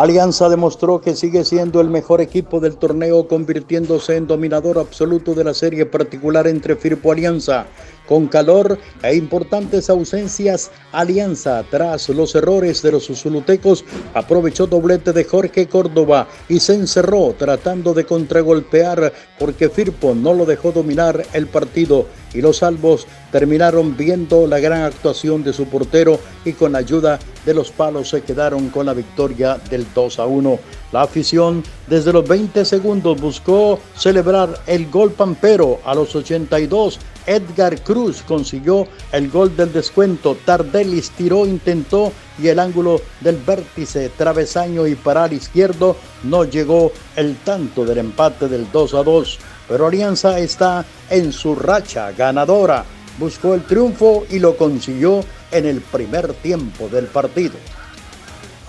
Alianza demostró que sigue siendo el mejor equipo del torneo, convirtiéndose en dominador absoluto de la serie particular entre Firpo Alianza. Con calor e importantes ausencias, Alianza, tras los errores de los usulutecos, aprovechó doblete de Jorge Córdoba y se encerró tratando de contragolpear porque Firpo no lo dejó dominar el partido y los salvos terminaron viendo la gran actuación de su portero y con ayuda de los palos se quedaron con la victoria del 2 a 1. La afición desde los 20 segundos buscó celebrar el gol pampero a los 82. Edgar Cruz consiguió el gol del descuento. Tardelis tiró, intentó y el ángulo del vértice, travesaño y para el izquierdo no llegó el tanto del empate del 2 a 2. Pero Alianza está en su racha ganadora. Buscó el triunfo y lo consiguió en el primer tiempo del partido.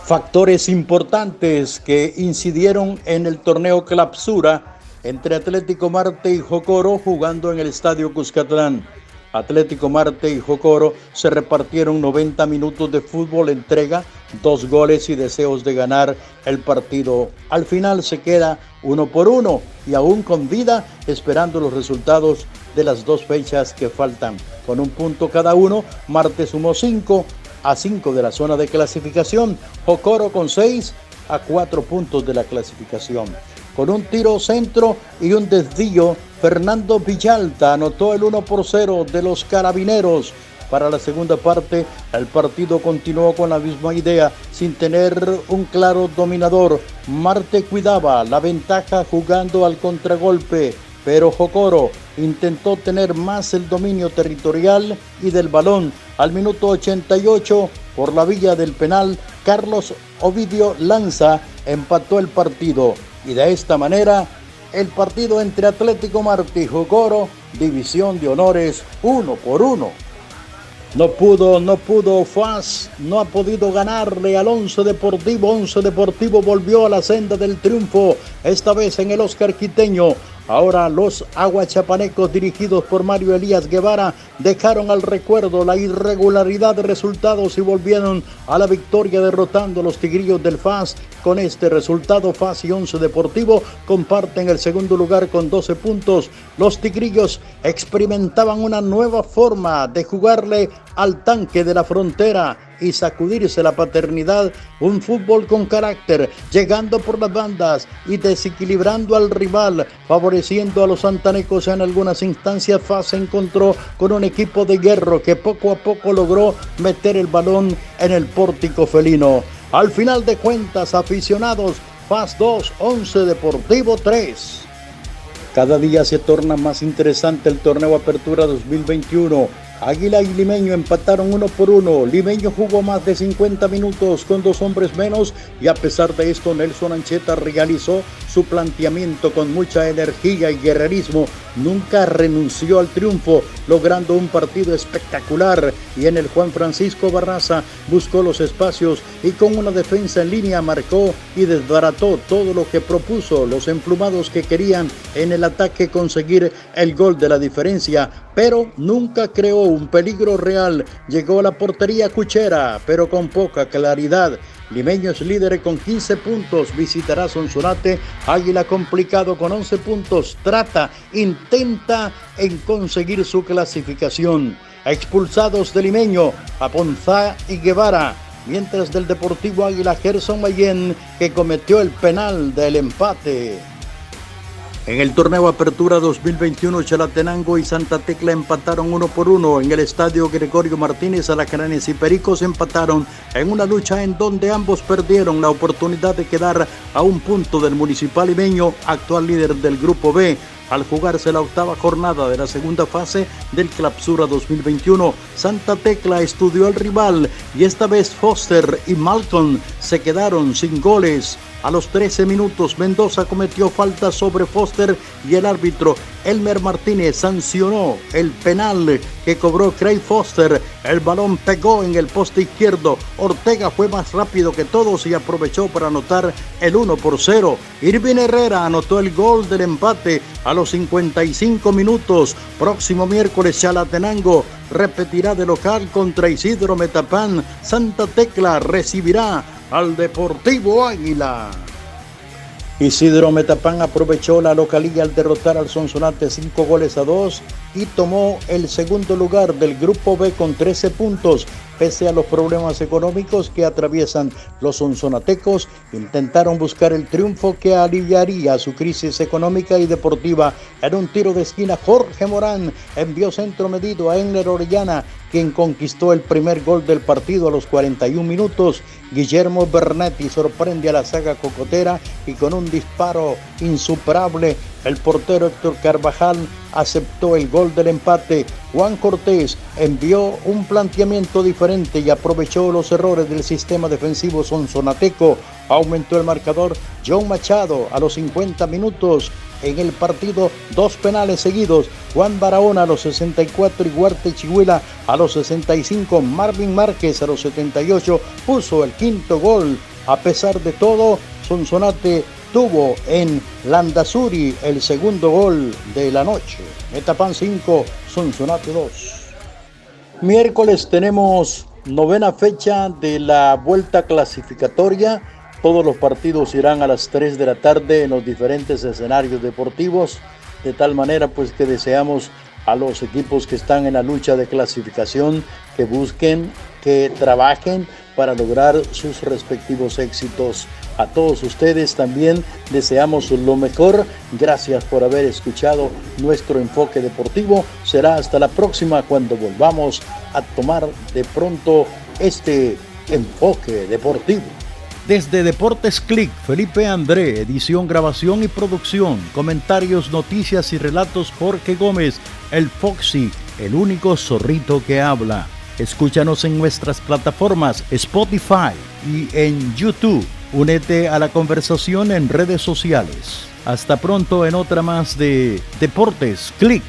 Factores importantes que incidieron en el torneo Clapsura entre Atlético Marte y Jocoro jugando en el Estadio Cuscatlán. Atlético Marte y Jocoro se repartieron 90 minutos de fútbol, entrega, dos goles y deseos de ganar el partido. Al final se queda uno por uno y aún con vida esperando los resultados de las dos fechas que faltan. Con un punto cada uno, Marte sumó cinco, a 5 de la zona de clasificación, Jocoro con 6 a 4 puntos de la clasificación. Con un tiro centro y un desvío, Fernando Villalta anotó el 1 por 0 de los carabineros. Para la segunda parte, el partido continuó con la misma idea, sin tener un claro dominador. Marte cuidaba la ventaja jugando al contragolpe, pero Jocoro intentó tener más el dominio territorial y del balón. Al minuto 88, por la villa del penal, Carlos Ovidio Lanza empató el partido y de esta manera el partido entre Atlético Martí y Jocoro, división de honores uno por uno. No pudo, no pudo, Faz no ha podido ganarle al Once Deportivo. Once Deportivo volvió a la senda del triunfo, esta vez en el Oscar Quiteño. Ahora los aguachapanecos dirigidos por Mario Elías Guevara dejaron al recuerdo la irregularidad de resultados y volvieron a la victoria derrotando a los tigrillos del FAS. Con este resultado, FAS y Once Deportivo comparten el segundo lugar con 12 puntos. Los tigrillos experimentaban una nueva forma de jugarle al tanque de la frontera y sacudirse la paternidad, un fútbol con carácter, llegando por las bandas y desequilibrando al rival, favoreciendo a los santanecos en algunas instancias. FAS se encontró con un equipo de hierro que poco a poco logró meter el balón en el pórtico felino. Al final de cuentas, aficionados, FAS 2, 11 Deportivo 3. Cada día se torna más interesante el torneo Apertura 2021 Águila y Limeño empataron uno por uno. Limeño jugó más de 50 minutos con dos hombres menos y a pesar de esto Nelson Ancheta realizó su planteamiento con mucha energía y guerrerismo. Nunca renunció al triunfo, logrando un partido espectacular y en el Juan Francisco Barraza buscó los espacios y con una defensa en línea marcó y desbarató todo lo que propuso los emplumados que querían en el ataque conseguir el gol de la diferencia, pero nunca creó un peligro real. Llegó a la portería Cuchera, pero con poca claridad. Limeños líderes con 15 puntos, visitará Sonsonate, Águila complicado con 11 puntos, trata, intenta en conseguir su clasificación. Expulsados de Limeño, Aponzá y Guevara, mientras del Deportivo Águila Gerson Mayen que cometió el penal del empate. En el torneo Apertura 2021, Chalatenango y Santa Tecla empataron uno por uno. En el estadio Gregorio Martínez, Alacranes y Pericos empataron en una lucha en donde ambos perdieron la oportunidad de quedar a un punto del Municipal Limeño, actual líder del Grupo B al jugarse la octava jornada de la segunda fase del Clapsura 2021. Santa Tecla estudió al rival y esta vez Foster y Malcolm se quedaron sin goles. A los 13 minutos Mendoza cometió falta sobre Foster y el árbitro Elmer Martínez sancionó el penal que cobró Craig Foster. El balón pegó en el poste izquierdo. Ortega fue más rápido que todos y aprovechó para anotar el 1 por 0. Irvin Herrera anotó el gol del empate a los 55 minutos. Próximo miércoles Chalatenango repetirá de local contra Isidro Metapán. Santa Tecla recibirá al Deportivo Águila. Isidro Metapán aprovechó la localía al derrotar al Sonsonate 5 goles a 2 y tomó el segundo lugar del Grupo B con 13 puntos. Pese a los problemas económicos que atraviesan los sonsonatecos, intentaron buscar el triunfo que aliviaría su crisis económica y deportiva. En un tiro de esquina, Jorge Morán envió centro medido a Enner Orellana quien conquistó el primer gol del partido a los 41 minutos. Guillermo Bernetti sorprende a la saga cocotera y con un disparo insuperable, el portero Héctor Carvajal aceptó el gol del empate. Juan Cortés envió un planteamiento diferente y aprovechó los errores del sistema defensivo sonsonateco. Aumentó el marcador John Machado a los 50 minutos en el partido dos penales seguidos. Juan Barahona a los 64 y Huarte Chihuila a los 65. Marvin Márquez a los 78 puso el quinto gol. A pesar de todo, Sonsonate tuvo en Landazuri el segundo gol de la noche. Metapan 5, Sonsonate 2. Miércoles tenemos novena fecha de la vuelta clasificatoria todos los partidos irán a las 3 de la tarde en los diferentes escenarios deportivos, de tal manera pues que deseamos a los equipos que están en la lucha de clasificación que busquen, que trabajen para lograr sus respectivos éxitos. A todos ustedes también deseamos lo mejor. Gracias por haber escuchado nuestro enfoque deportivo. Será hasta la próxima cuando volvamos a tomar de pronto este enfoque deportivo. Desde Deportes Click, Felipe André, edición, grabación y producción, comentarios, noticias y relatos Jorge Gómez, el Foxy, el único zorrito que habla. Escúchanos en nuestras plataformas Spotify y en YouTube. Únete a la conversación en redes sociales. Hasta pronto en otra más de Deportes Click.